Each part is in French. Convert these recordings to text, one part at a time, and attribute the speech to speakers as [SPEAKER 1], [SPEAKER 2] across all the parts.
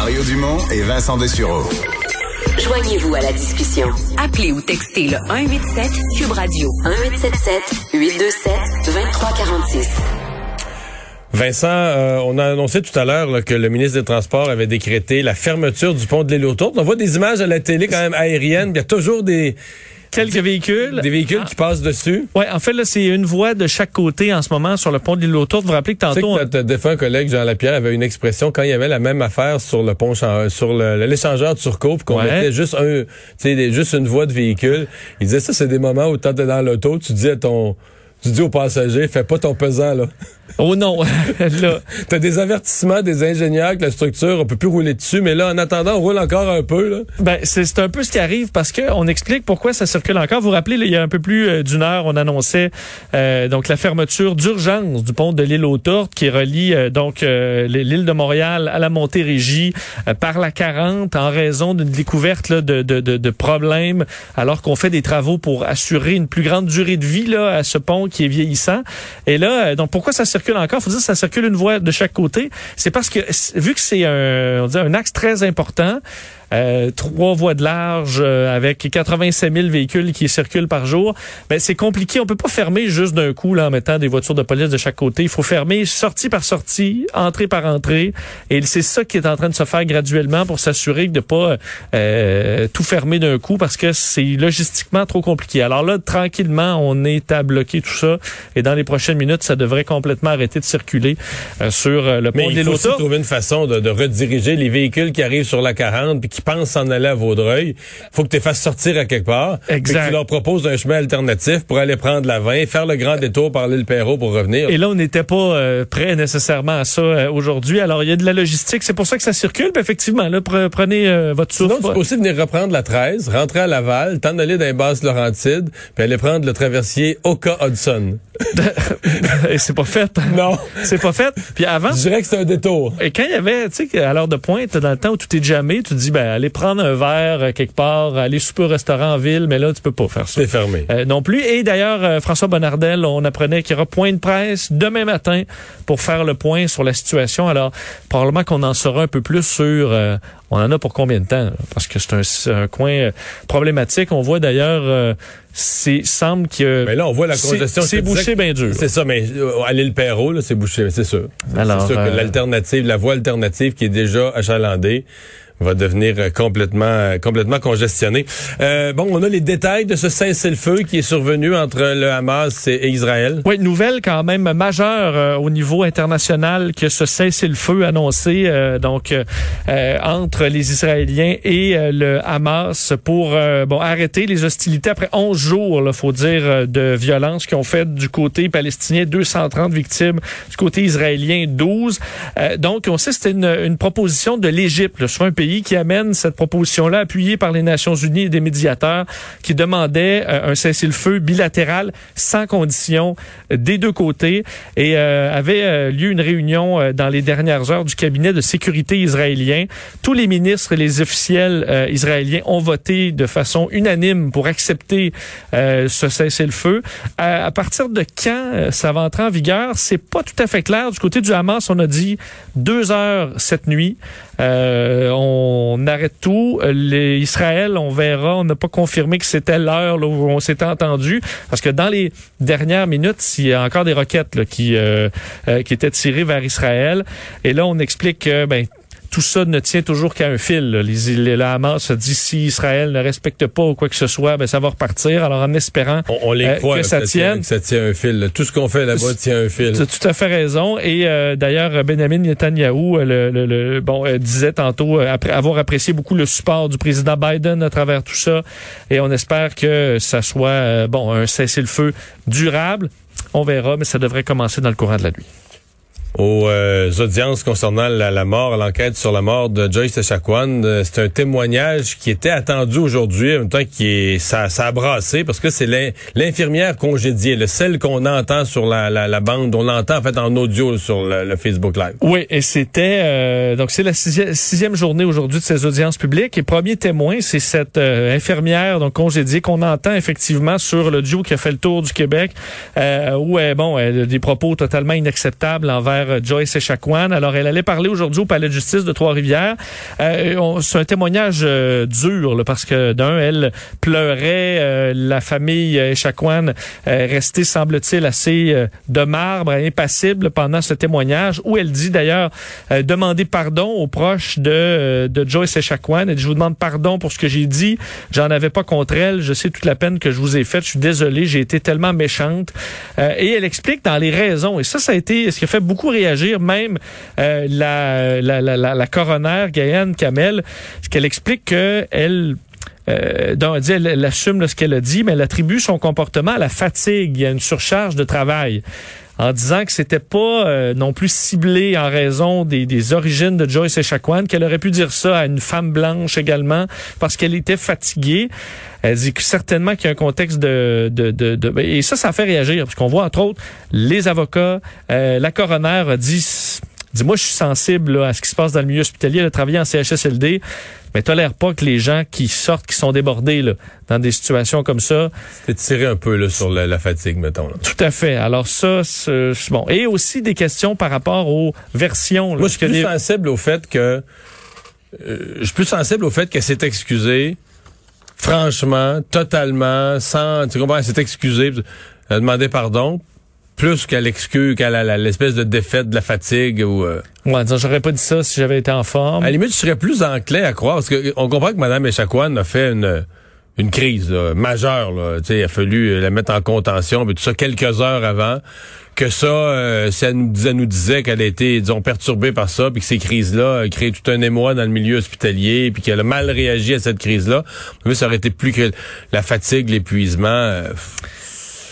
[SPEAKER 1] Mario Dumont et Vincent Dessureau.
[SPEAKER 2] Joignez-vous à la discussion. Appelez ou textez le 187 Cube Radio 1877 827 2346.
[SPEAKER 3] Vincent, euh, on a annoncé tout à l'heure que le ministre des Transports avait décrété la fermeture du pont de l'île autour. On voit des images à la télé quand même aériennes. Il y a toujours des
[SPEAKER 4] quelques véhicules.
[SPEAKER 3] Des véhicules qui passent dessus.
[SPEAKER 4] Oui, en fait, là, c'est une voie de chaque côté en ce moment sur le pont de l'île autour. Vous vous rappelez que tantôt... Tu
[SPEAKER 3] sais que notre défunt collègue Jean Lapierre avait une expression quand il y avait la même affaire sur le pont, sur l'échangeur de Turcot, puis qu'on mettait juste un, tu sais, juste une voie de véhicule. Il disait ça, c'est des moments où tu dans l'auto, tu dis à ton, tu dis aux passagers, fais pas ton pesant, là.
[SPEAKER 4] Oh non, là.
[SPEAKER 3] T'as des avertissements des ingénieurs que la structure, on peut plus rouler dessus, mais là, en attendant, on roule encore un peu, là.
[SPEAKER 4] Ben, c'est un peu ce qui arrive parce que on explique pourquoi ça circule encore. Vous vous rappelez, il y a un peu plus euh, d'une heure, on annonçait euh, donc la fermeture d'urgence du pont de l'île aux Tortes qui relie euh, donc l'île de Montréal à la Montérégie par la 40 en raison d'une découverte là, de, de, de, de, problèmes alors qu'on fait des travaux pour assurer une plus grande durée de vie là, à ce pont qui est vieillissant. Et là, donc pourquoi ça circule encore. Faut dire ça circule une voie de chaque côté. C'est parce que vu que c'est un, un axe très important, euh, trois voies de large euh, avec 87 000 véhicules qui circulent par jour, ben c'est compliqué. On peut pas fermer juste d'un coup là en mettant des voitures de police de chaque côté. Il faut fermer sortie par sortie, entrée par entrée, et c'est ça qui est en train de se faire graduellement pour s'assurer de pas euh, tout fermer d'un coup parce que c'est logistiquement trop compliqué. Alors là, tranquillement, on est à bloquer tout ça, et dans les prochaines minutes, ça devrait complètement arrêter de circuler sur le pont
[SPEAKER 3] Mais il faut aussi trouver une façon de, de, rediriger les véhicules qui arrivent sur la 40 puis qui pensent s'en aller à Vaudreuil, faut que tu les fasses sortir à quelque part.
[SPEAKER 4] Exact.
[SPEAKER 3] Que tu leur proposes un chemin alternatif pour aller prendre la 20, faire le grand détour par l'île Perrault pour revenir.
[SPEAKER 4] Et là, on n'était pas euh, prêt nécessairement à ça euh, aujourd'hui. Alors, il y a de la logistique. C'est pour ça que ça circule. Puis effectivement, là, prenez euh, votre souffle.
[SPEAKER 3] Sinon, tu peux aussi venir reprendre la 13, rentrer à Laval, t'en aller dans les basses Laurentides, puis aller prendre le traversier Oka-Hudson.
[SPEAKER 4] Et c'est pas fait.
[SPEAKER 3] Non.
[SPEAKER 4] C'est pas fait. Puis avant.
[SPEAKER 3] Je dirais que c'est un détour.
[SPEAKER 4] Et quand il y avait, tu sais, à l'heure de pointe, dans le temps où tout est jamais, tu dis, ben, allez prendre un verre euh, quelque part, aller souper au restaurant en ville, mais là, tu peux pas faire ça.
[SPEAKER 3] C'est fermé.
[SPEAKER 4] Euh, non plus. Et d'ailleurs, euh, François Bonnardel, on apprenait qu'il y aura point de presse demain matin pour faire le point sur la situation. Alors, probablement qu'on en saura un peu plus sur on en a pour combien de temps? Parce que c'est un, coin problématique. On voit d'ailleurs, c'est semble que.
[SPEAKER 3] Mais là, on voit la congestion.
[SPEAKER 4] C'est bouché bien dur.
[SPEAKER 3] C'est ça, mais à l'île Perrault, c'est bouché, c'est sûr. C'est sûr que l'alternative, la voie alternative qui est déjà achalandée, va devenir euh, complètement euh, complètement congestionné. Euh, bon, on a les détails de ce cessez-le-feu qui est survenu entre le Hamas et Israël.
[SPEAKER 4] Oui, nouvelle quand même majeure au niveau international que ce cessez-le-feu annoncé donc entre les Israéliens et le Hamas pour bon arrêter les hostilités après 11 jours, il faut dire, de violence qui ont fait du côté palestinien 230 victimes, du côté israélien 12. donc, on sait c'était une, une proposition de l'Égypte, soit un pays qui amène cette proposition-là, appuyée par les Nations unies et des médiateurs, qui demandaient euh, un cessez-le-feu bilatéral sans condition des deux côtés. Et euh, avait euh, lieu une réunion dans les dernières heures du cabinet de sécurité israélien. Tous les ministres et les officiels israéliens ont voté de façon unanime pour accepter ce cessez-le-feu. À, partir de quand ça va entrer en vigueur, c'est pas tout à fait clair. Du côté du Hamas, on a dit deux heures cette nuit. on on arrête tout. Les Israël, on verra. On n'a pas confirmé que c'était l'heure où on s'était entendu, parce que dans les dernières minutes, il y a encore des roquettes qui euh, euh, qui étaient tirées vers Israël. Et là, on explique que ben tout ça ne tient toujours qu'à un fil. Les, les, la Hamas se dit si Israël ne respecte pas ou quoi que ce soit, ben ça va repartir. Alors en espérant
[SPEAKER 3] on, les euh, que ça, tienne, ça tient un fil. Tout ce qu'on fait là-bas tient un fil.
[SPEAKER 4] Tu as tout à fait raison. Et euh, d'ailleurs, Benjamin Netanyahu, le, le, bon, euh, disait tantôt après avoir apprécié beaucoup le support du président Biden à travers tout ça. Et on espère que ça soit bon un cessez-le-feu durable. On verra, mais ça devrait commencer dans le courant de la nuit
[SPEAKER 3] aux euh, audiences concernant la, mort, l'enquête sur la mort de Joyce Echaquan. Euh, c'est un témoignage qui était attendu aujourd'hui, en même temps qui est ça, ça a brassé parce que c'est l'infirmière congédiée, le celle qu'on entend sur la, la, bande, on l'entend en fait en audio sur le, Facebook Live.
[SPEAKER 4] Oui, et c'était euh, donc c'est la sixième, journée aujourd'hui de ces audiences publiques et premier témoin, c'est cette infirmière donc congédiée qu'on entend effectivement sur le duo qui a fait le tour du Québec, où bon, elle des propos totalement inacceptables envers l'affaire Joyce Echaquan. Alors, elle allait parler aujourd'hui au palais de justice de Trois-Rivières. Euh, c'est un témoignage euh, dur parce que d'un, elle pleurait. Euh, la famille Echaquan est restée, semble-t-il, assez de marbre, impassible pendant ce témoignage où elle dit d'ailleurs demander pardon aux proches de, Joyce Echaquan. Elle dit, je vous demande pardon pour ce que j'ai dit. J'en avais pas contre elle. Je sais toute la peine que je vous ai faite. Je suis désolé. J'ai été tellement méchante. et elle explique dans les raisons. Et ça, ça a été ce qui a fait beaucoup réagir même la, la, la, la, la coroner Gaëlle Kamel, qu'elle explique qu'elle euh, elle, elle, assume ce qu'elle a dit, mais elle attribue son comportement à la fatigue, a une surcharge de travail en disant que c'était pas euh, non plus ciblé en raison des, des origines de Joyce Echaquan, qu'elle aurait pu dire ça à une femme blanche également parce qu'elle était fatiguée. Elle dit que certainement qu'il y a un contexte de, de, de, de, et ça, ça fait réagir parce qu'on voit entre autres les avocats, euh, la coroner a dit Dis-moi, je suis sensible à ce qui se passe dans le milieu hospitalier. Elle a travaillé en CHSLD, mais tolère pas que les gens qui sortent, qui sont débordés là, dans des situations comme ça.
[SPEAKER 3] C'est tiré un peu là, sur la, fatigue, mettons.
[SPEAKER 4] Tout à fait. Alors ça, c'est bon. Et aussi des questions par rapport aux versions.
[SPEAKER 3] Moi, je suis plus sensible au fait que... Euh, je suis plus sensible au fait qu'elle s'est excusée franchement, totalement, sans, tu comprends, elle s'est excusée, elle a demandé pardon, plus qu'à l'excuse, qu'à l'espèce de défaite de la fatigue ou. Euh...
[SPEAKER 4] Ouais, j'aurais pas dit ça si j'avais été en forme.
[SPEAKER 3] À la limite, je serais plus enclin à croire parce que on comprend que Mme Echaquan a fait une une crise majeure. Là. Il a fallu la mettre en contention, mais tout ça quelques heures avant. Que ça, euh, ça, nous, nous disait qu'elle a été, disons, perturbée par ça, puis que ces crises-là créé tout un émoi dans le milieu hospitalier, puis qu'elle a mal réagi à cette crise-là. Mais ça aurait été plus que la fatigue, l'épuisement. Euh,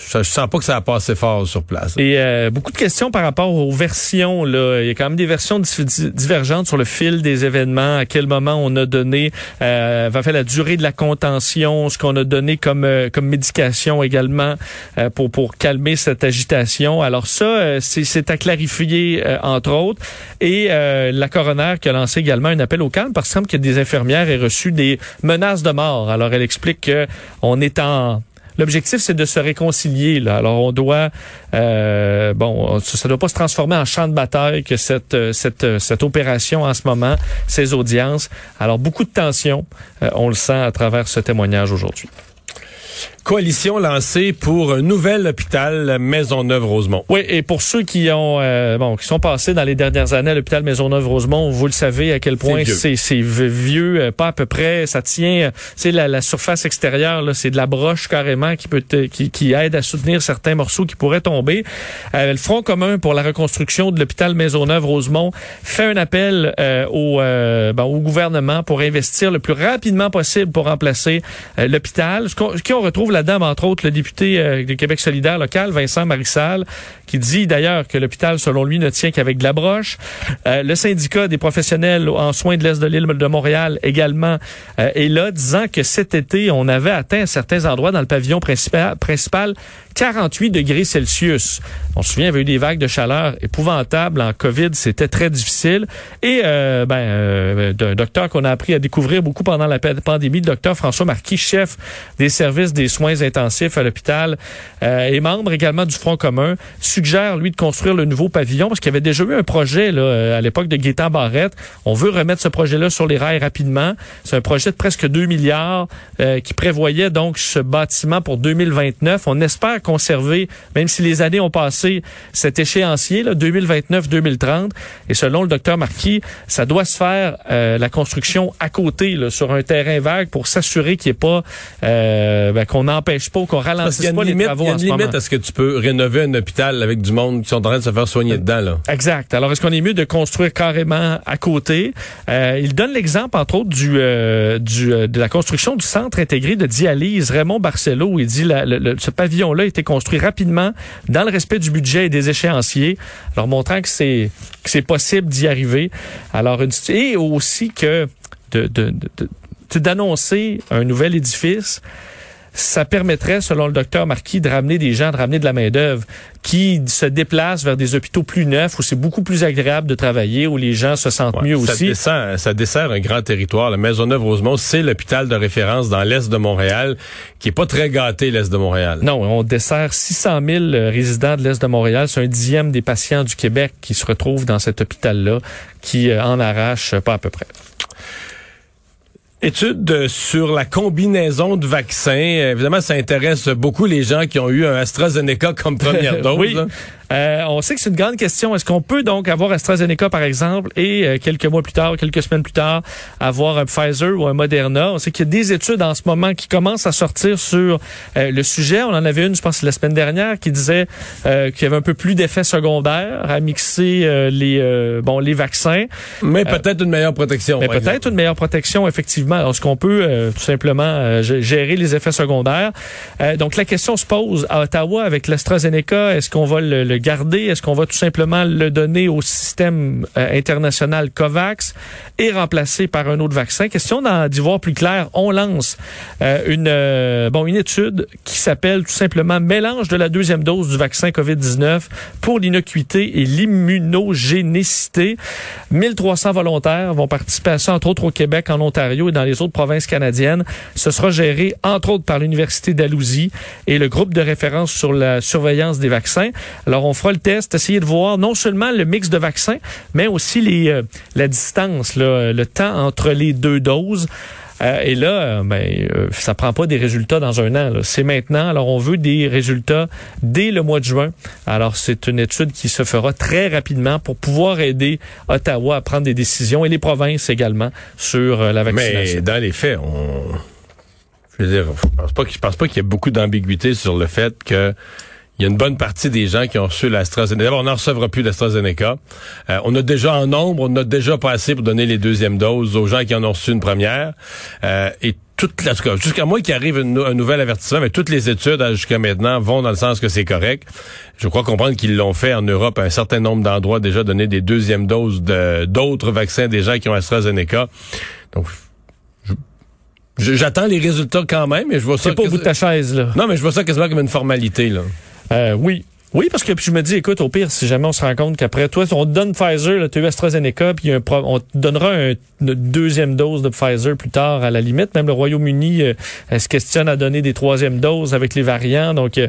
[SPEAKER 3] je, sens pas que ça a passé fort sur place.
[SPEAKER 4] Et euh, beaucoup de questions par rapport aux versions. Là. Il y a quand même des versions divergentes sur le fil des événements, à quel moment on a donné, euh, la durée de la contention, ce qu'on a donné comme euh, comme médication également euh, pour pour calmer cette agitation. Alors ça, c'est à clarifier entre autres. Et la coroner qui a lancé également un appel au calme parce qu'il semble a des infirmières et reçu des menaces de mort. Alors elle explique que on est en L'objectif, c'est de se réconcilier. Là. Alors, on doit, euh, bon, ça ne doit pas se transformer en champ de bataille que cette, euh, cette, euh, cette opération en ce moment, ces audiences. Alors, beaucoup de tensions, on le sent à travers ce témoignage aujourd'hui
[SPEAKER 3] coalition lancée pour un nouvel hôpital Maisonneuve-Rosemont.
[SPEAKER 4] Oui, et pour ceux qui ont euh, bon qui sont passés dans les dernières années à l'hôpital Maisonneuve-Rosemont, vous le savez à quel point c'est vieux, euh, pas à peu près, ça tient, c'est la, la, surface extérieure là, c'est de la broche carrément qui peut qui, qui aide à soutenir certains morceaux qui pourraient tomber. Euh, le Front commun pour la reconstruction de l'hôpital Maisonneuve-Rosemont fait un appel euh, au, bon, au gouvernement pour investir le plus rapidement possible pour remplacer l'hôpital. Ce qu'on retrouve dame, entre autres, le député euh, du Québec solidaire local, Vincent Marissal, qui dit d'ailleurs que l'hôpital, selon lui, ne tient qu'avec de la broche. Euh, le syndicat des professionnels en soins de l'Est de l'île de Montréal également euh, est là, disant que cet été, on avait atteint certains endroits dans le pavillon principal 48 degrés Celsius. On se souvient, il y avait eu des vagues de chaleur épouvantables en COVID, c'était très difficile. Et euh, ben, euh, d'un docteur qu'on a appris à découvrir beaucoup pendant la pandémie, le docteur François Marquis, chef des services des soins intensifs à l'hôpital euh, et membre également du Front commun, suggère, lui, de construire le nouveau pavillon parce qu'il y avait déjà eu un projet là, euh, à l'époque de Gaétan Barrette. On veut remettre ce projet-là sur les rails rapidement. C'est un projet de presque 2 milliards euh, qui prévoyait donc ce bâtiment pour 2029. On espère conserver, même si les années ont passé, cet échéancier, 2029-2030. Et selon le docteur Marquis, ça doit se faire euh, la construction à côté, là, sur un terrain vague, pour s'assurer qu'il n'y ait pas, euh, ben, qu'on n'empêche pas, qu'on ralentisse pas les travaux
[SPEAKER 3] Il y a une limite à ce que tu peux rénover un hôpital avec du monde qui sont en train de se faire soigner dedans. Là.
[SPEAKER 4] Exact. Alors, est-ce qu'on est mieux de construire carrément à côté? Euh, il donne l'exemple, entre autres, du, du de la construction du centre intégré de dialyse Raymond Barcelo, il dit la, ce pavillon-là construit rapidement dans le respect du budget et des échéanciers, alors montrant que c'est c'est possible d'y arriver. Alors et aussi que de d'annoncer un nouvel édifice ça permettrait, selon le docteur Marquis, de ramener des gens, de ramener de la main-d'œuvre qui se déplacent vers des hôpitaux plus neufs où c'est beaucoup plus agréable de travailler, où les gens se sentent mieux
[SPEAKER 3] ça
[SPEAKER 4] aussi.
[SPEAKER 3] Dessert, ça dessert un grand territoire. La Maisonneuve-Rosemont, c'est l'hôpital de référence dans l'Est de Montréal, qui est pas très gâté, l'Est de Montréal.
[SPEAKER 4] Non, on dessert 600 000 résidents de l'Est de Montréal. C'est un dixième des patients du Québec qui se retrouvent dans cet hôpital-là, qui euh, en arrache pas à peu près.
[SPEAKER 3] Étude sur la combinaison de vaccins. Évidemment, ça intéresse beaucoup les gens qui ont eu un AstraZeneca comme première dose.
[SPEAKER 4] oui. Euh, on sait que c'est une grande question. Est-ce qu'on peut donc avoir AstraZeneca, par exemple, et euh, quelques mois plus tard, quelques semaines plus tard, avoir un Pfizer ou un Moderna? On sait qu'il y a des études en ce moment qui commencent à sortir sur euh, le sujet. On en avait une, je pense, la semaine dernière, qui disait qu'il y avait un peu plus d'effets secondaires à mixer les bon les vaccins.
[SPEAKER 3] Mais peut-être une meilleure protection.
[SPEAKER 4] Mais peut-être une meilleure protection, effectivement. Est-ce qu'on peut tout simplement gérer les effets secondaires? donc la question se pose à Ottawa avec l'AstraZeneca. Est-ce qu'on va le garder? Est-ce qu'on va tout simplement le donner au système euh, international COVAX et remplacer par un autre vaccin? Question d'y voir plus clair. On lance euh, une, euh, bon, une étude qui s'appelle tout simplement mélange de la deuxième dose du vaccin COVID-19 pour l'innocuité et l'immunogénicité. 1300 volontaires vont participer à ça, entre autres au Québec, en Ontario et dans les autres provinces canadiennes. Ce sera géré, entre autres, par l'Université d'Alousie et le groupe de référence sur la surveillance des vaccins. Alors, fera le test, essayer de voir non seulement le mix de vaccins, mais aussi les, euh, la distance, le temps entre les deux doses. Euh, et là, euh, ben, euh, ça prend pas des résultats dans un an. C'est maintenant. Alors, on veut des résultats dès le mois de juin. Alors, c'est une étude qui se fera très rapidement pour pouvoir aider Ottawa à prendre des décisions et les provinces également sur la vaccination.
[SPEAKER 3] Mais dans les faits, on... Je veux dire, je pense pas, je pense pas qu'il y ait beaucoup d'ambiguïté sur le fait que il y a une bonne partie des gens qui ont reçu l'AstraZeneca. D'abord, on n'en recevra plus l'AstraZeneca. Euh, on a déjà en nombre, on a déjà passé pour donner les deuxièmes doses aux gens qui en ont reçu une première. Euh, et toute la, jusqu'à moi qui arrive un nouvel avertissement, mais toutes les études hein, jusqu'à maintenant vont dans le sens que c'est correct. Je crois comprendre qu'ils l'ont fait en Europe à un certain nombre d'endroits déjà donner des deuxièmes doses de d'autres vaccins des gens qui ont AstraZeneca. Donc J'attends les résultats quand même, mais je vois ça.
[SPEAKER 4] C'est pas au bout de ta chaise, là.
[SPEAKER 3] Non, mais je vois ça quasiment comme une formalité, là.
[SPEAKER 4] Euh, oui. Oui, parce que puis je me dis, écoute, au pire, si jamais on se rend compte qu'après toi, on te donne Pfizer, tu as eu AstraZeneca, puis on te donnera une deuxième dose de Pfizer plus tard à la limite. Même le Royaume-Uni euh, se questionne à donner des troisièmes doses avec les variants. Donc, euh,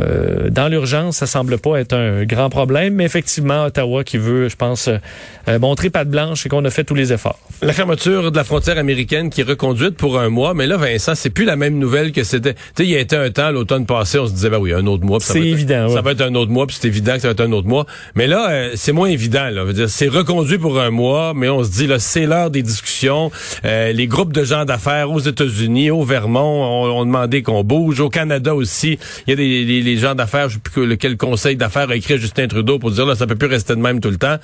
[SPEAKER 4] euh, dans l'urgence, ça semble pas être un grand problème, mais effectivement, Ottawa qui veut, je pense, euh, montrer patte blanche et qu'on a fait tous les efforts.
[SPEAKER 3] La fermeture de la frontière américaine qui est reconduite pour un mois, mais là, Vincent, c'est plus la même nouvelle que c'était. Tu sais, il y a été un temps, l'automne passé, on se disait, ben oui, un autre mois.
[SPEAKER 4] C'est évident.
[SPEAKER 3] Ça va être un autre mois, puis c'est évident que ça va être un autre mois. Mais là, euh, c'est moins évident. C'est reconduit pour un mois, mais on se dit, là, c'est l'heure des discussions. les groupes de gens d'affaires aux États-Unis, au Vermont, ont, demandé qu'on bouge. Au Canada aussi, il y a des gens d'affaires, je sais plus lequel conseil d'affaires a écrit Justin Trudeau pour dire là, ça peut plus rester de même tout le temps.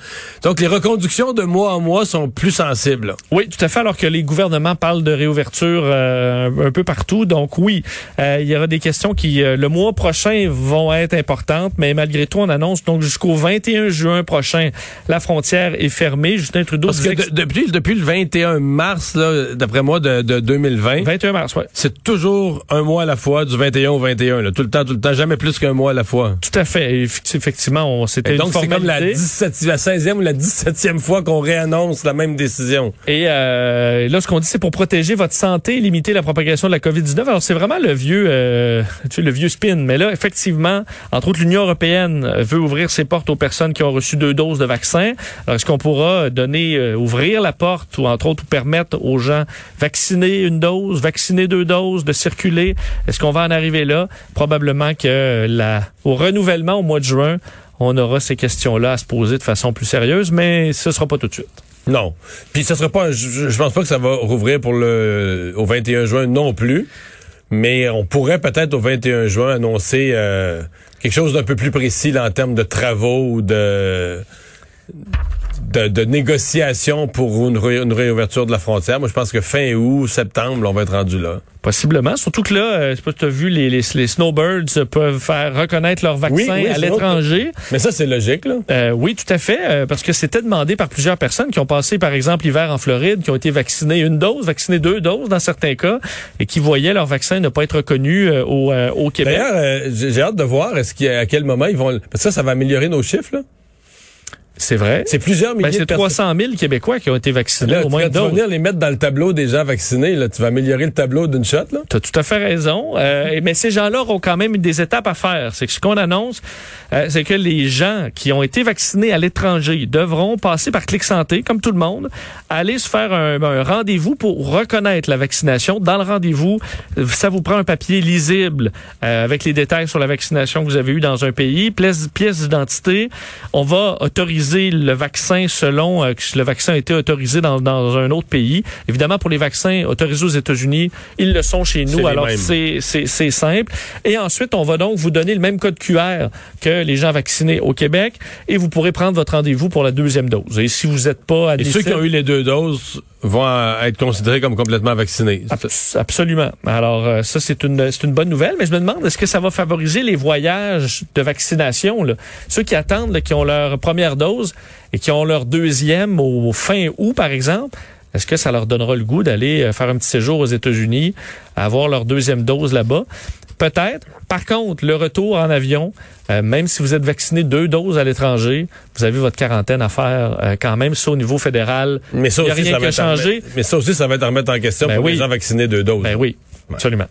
[SPEAKER 3] Donc les reconductions de mois en mois sont plus sensibles.
[SPEAKER 4] Oui, tout à fait, alors que les gouvernements parlent de réouverture euh, un peu partout. Donc oui, euh, il y aura des questions qui, euh, le mois prochain, vont être importantes, mais malgré tout, on annonce donc jusqu'au 21 juin prochain, la frontière est fermée. Justin Trudeau
[SPEAKER 3] Parce que depuis, depuis le 21 mars, d'après moi, de, de 2020...
[SPEAKER 4] 21 mars, oui.
[SPEAKER 3] C'est toujours un mois à la fois, du 21 au 21, là, tout le temps, tout le temps, jamais plus qu'un mois à la fois.
[SPEAKER 4] Tout à fait. Effectivement, on s'était
[SPEAKER 3] Donc, c'est comme la, 17, la 16e ou la 17e fois qu'on réannonce la même décision.
[SPEAKER 4] Et euh, là, ce qu'on dit, c'est pour protéger votre santé et limiter la propagation de la COVID-19. Alors, c'est vraiment le vieux, euh, tu sais, le vieux spin. Mais là, effectivement, entre autres, l'Union européenne veut ouvrir ses portes aux personnes qui ont reçu deux doses de vaccin. Alors, est-ce qu'on pourra donner, euh, ouvrir la porte ou, entre autres, permettre aux gens vacciner une dose, vacciner deux doses, de circuler? Est-ce qu'on va en arriver là? Probablement que la, au renouvellement au mois de juin, on aura ces questions-là à se poser de façon plus sérieuse, mais ce sera pas tout de suite.
[SPEAKER 3] Non. Puis ce sera pas, je, je pense pas que ça va rouvrir pour le au 21 juin non plus, mais on pourrait peut-être au 21 juin annoncer euh, quelque chose d'un peu plus précis en termes de travaux ou de de, de négociations pour une, ré- une réouverture de la frontière. Moi, je pense que fin août, septembre, on va être rendu là.
[SPEAKER 4] Possiblement. Surtout que là, euh, je sais pas si tu as vu, les, les, les snowbirds peuvent faire reconnaître leur vaccin
[SPEAKER 3] Oui, oui,
[SPEAKER 4] à l'étranger.
[SPEAKER 3] Mais ça, c'est logique, là.
[SPEAKER 4] Euh, oui, tout à fait, euh, parce que c'était demandé par plusieurs personnes qui ont passé, par exemple, l'hiver en Floride, qui ont été vaccinées une dose, vaccinées deux doses dans certains cas, et qui voyaient leur vaccin ne pas être reconnu euh, au, au Québec.
[SPEAKER 3] D'ailleurs, j'ai hâte de voir est-ce a- à quel moment ils vont. Parce que ça, ça va améliorer nos chiffres. Là.
[SPEAKER 4] C'est vrai?
[SPEAKER 3] C'est plusieurs milliers
[SPEAKER 4] Ben, c'est
[SPEAKER 3] de personnes.
[SPEAKER 4] 300 000 Québécois qui ont été vaccinés
[SPEAKER 3] Là,
[SPEAKER 4] au moins
[SPEAKER 3] tu vas venir les mettre dans le tableau des gens vaccinés, là, tu vas améliorer le tableau d'une shot. Là.
[SPEAKER 4] Tu as tout à fait raison. Euh, mais ces gens-là auront quand même des étapes à faire. C'est que ce qu'on annonce, euh, c'est que les gens qui ont été vaccinés à l'étranger devront passer par Clic Santé, comme tout le monde, aller se faire un, un rendez-vous pour reconnaître la vaccination. Dans le rendez-vous, ça vous prend un papier lisible euh, avec les détails sur la vaccination que vous avez eue dans un pays, pièce, pièce d'identité. On va autoriser le vaccin selon euh, que le vaccin a été autorisé dans, dans un autre pays. Évidemment, pour les vaccins autorisés aux États-Unis, ils le sont chez nous. Alors, c'est simple. Et ensuite, on va donc vous donner le même code QR que les gens vaccinés au Québec et vous pourrez prendre votre rendez-vous pour la deuxième dose. Et si vous n'êtes pas
[SPEAKER 3] Et ceux qui ont eu les deux doses vont euh, être considérés comme complètement vaccinés.
[SPEAKER 4] Abs- Absolument. Alors euh, ça c'est une c'est une bonne nouvelle, mais je me demande est-ce que ça va favoriser les voyages de vaccination là? Ceux qui attendent là, qui ont leur première dose et qui ont leur deuxième au fin août par exemple. Est-ce que ça leur donnera le goût d'aller euh, faire un petit séjour aux États-Unis, avoir leur deuxième dose là-bas? Peut-être. Par contre, le retour en avion, euh, même si vous êtes vacciné deux doses à l'étranger, vous avez votre quarantaine à faire euh, quand même, ça au niveau fédéral.
[SPEAKER 3] Mais ça
[SPEAKER 4] Il y a
[SPEAKER 3] aussi,
[SPEAKER 4] rien
[SPEAKER 3] ça
[SPEAKER 4] qui
[SPEAKER 3] va
[SPEAKER 4] a changé.
[SPEAKER 3] remettre- Mais ça aussi, ça va être remettre en question
[SPEAKER 4] Ben
[SPEAKER 3] pour
[SPEAKER 4] oui.
[SPEAKER 3] les gens vaccinés deux doses.
[SPEAKER 4] Ben oui, absolument.